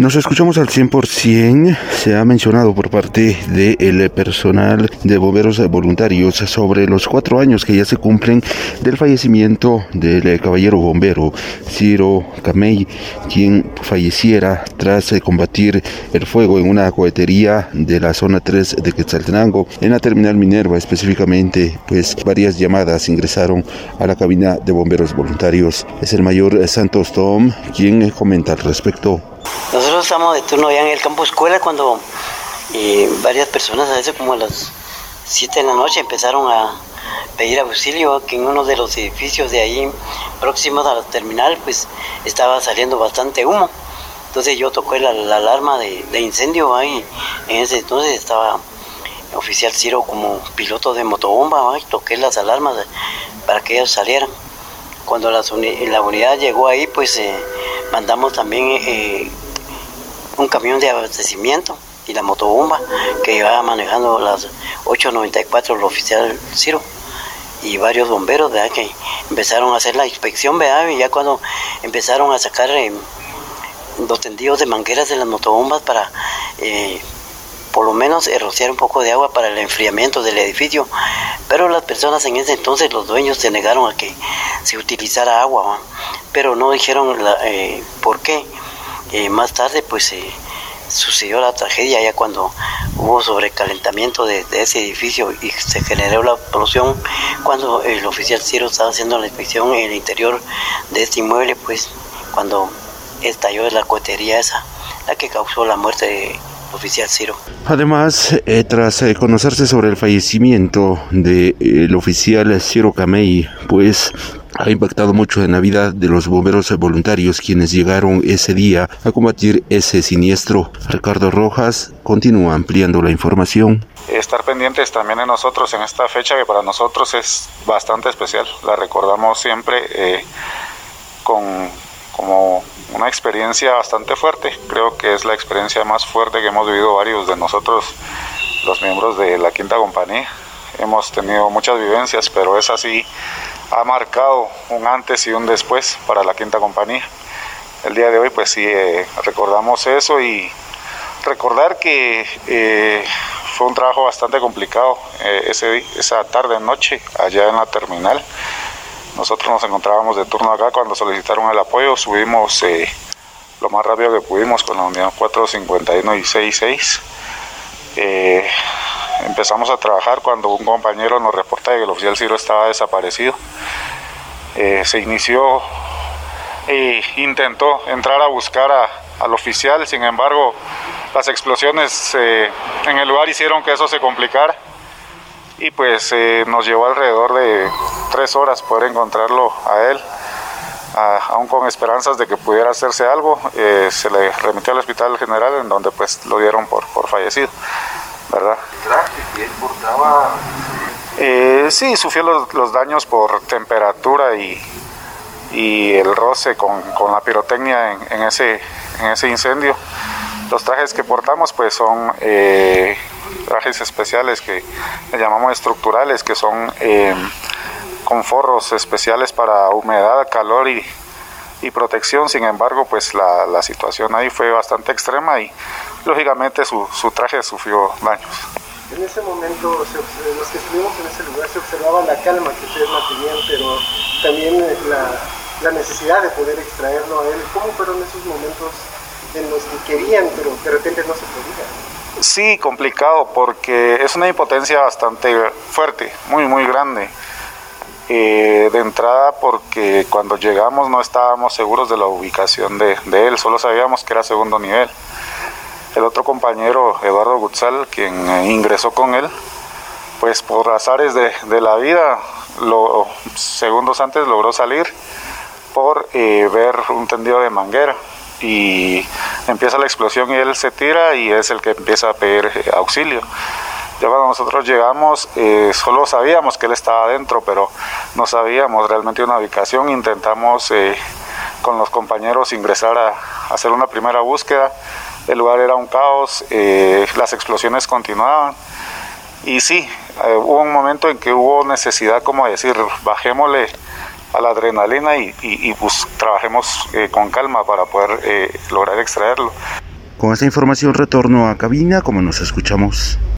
Nos escuchamos al 100%. Se ha mencionado por parte del personal de bomberos voluntarios sobre los cuatro años que ya se cumplen del fallecimiento del caballero bombero Ciro Camey, quien falleciera tras combatir el fuego en una cohetería de la zona 3 de Quetzaltenango, en la terminal Minerva específicamente, pues varias llamadas ingresaron a la cabina de bomberos voluntarios. Es el mayor Santos Tom quien comenta al respecto. Nosotros estamos de turno ya en el campo escuela cuando eh, varias personas, a veces como a las 7 de la noche, empezaron a pedir auxilio, que en uno de los edificios de ahí próximos a la terminal, pues estaba saliendo bastante humo. Entonces yo toqué la, alarma de, incendio ahí, en ese entonces estaba oficial Ciro como piloto de motobomba, y toqué las alarmas para que ellos salieran. Cuando la, unidad llegó ahí, pues eh, mandamos también eh, un camión de abastecimiento y la motobomba que iba manejando las 894 el oficial Ciro y varios bomberos ¿verdad? que empezaron a hacer la inspección ¿verdad? y ya cuando empezaron a sacar eh, los tendidos de mangueras de las motobombas para eh, por lo menos rociar un poco de agua para el enfriamiento del edificio pero las personas en ese entonces los dueños se negaron a que se utilizara agua pero no dijeron por qué eh, más tarde pues eh, sucedió la tragedia ya cuando hubo sobrecalentamiento de, ese edificio y se generó la explosión cuando el oficial Ciro estaba haciendo la inspección en el interior de este inmueble pues cuando estalló la cohetería esa la que causó la muerte del oficial Ciro. Además, eh, tras conocerse sobre el fallecimiento del oficial Ciro Camey, pues ha impactado mucho en la vida de los bomberos voluntarios quienes llegaron ese día a combatir ese siniestro. Ricardo Rojas continúa ampliando la información. Estar pendientes también de nosotros en esta fecha que para nosotros es bastante especial. La recordamos siempre eh, con como una experiencia bastante fuerte. Creo que es la experiencia más fuerte que hemos vivido varios de nosotros, los miembros de la quinta compañía. Hemos tenido muchas vivencias, pero es así ha marcado un antes y un después para la quinta compañía. El día de hoy pues sí eh, recordamos eso y recordar que eh, fue un trabajo bastante complicado eh, ese, esa tarde noche allá en la terminal. Nosotros nos encontrábamos de turno acá cuando solicitaron el apoyo, subimos lo más rápido que pudimos con la unidad 451 y 66 empezamos a trabajar cuando un compañero nos reporta que el oficial Ciro estaba desaparecido. Eh, se inició e intentó entrar a buscar al oficial, sin embargo las explosiones eh, en el lugar hicieron que eso se complicara y pues eh, nos llevó alrededor de tres horas poder encontrarlo a él, aún con esperanzas de que pudiera hacerse algo, se le remitió al hospital general en donde pues lo dieron por, por fallecido. ¿Verdad? que él portaba? Eh, sí, sufrió los, daños por temperatura y, y el roce con, con la pirotecnia en, ese, en ese incendio. Los trajes que portamos pues son eh, trajes especiales que le llamamos estructurales, que son eh, con forros especiales para humedad, calor y, y protección. Sin embargo, pues la, la, situación ahí fue bastante extrema y lógicamente su, su traje sufrió daños. En ese momento, los que estuvimos en ese lugar, se observaba la calma que ustedes mantenían, pero también la, la necesidad de poder extraerlo a él. ¿Cómo fueron esos momentos en los que querían, pero de repente no se podía? Sí, complicado, porque es una impotencia bastante fuerte, muy, muy grande. Eh, de entrada porque cuando llegamos no estábamos seguros de la ubicación de, de, él, solo sabíamos que era segundo nivel. El otro compañero, Eduardo Gutzal, quien eh, ingresó con él, pues por azares de, de la vida, lo, segundos antes logró salir por eh, ver un tendido de manguera y empieza la explosión y él se tira y es el que empieza a pedir eh, auxilio. Ya cuando nosotros llegamos, solo sabíamos que él estaba adentro, pero no sabíamos realmente una ubicación. Intentamos con los compañeros ingresar a, hacer una primera búsqueda el lugar era un caos, eh, las explosiones continuaban. Y sí, eh, hubo un momento en que hubo necesidad como de decir, bajémosle a la adrenalina y, y, y pues, trabajemos eh, con calma para poder lograr extraerlo. Con esta información retorno a cabina, como nos escuchamos.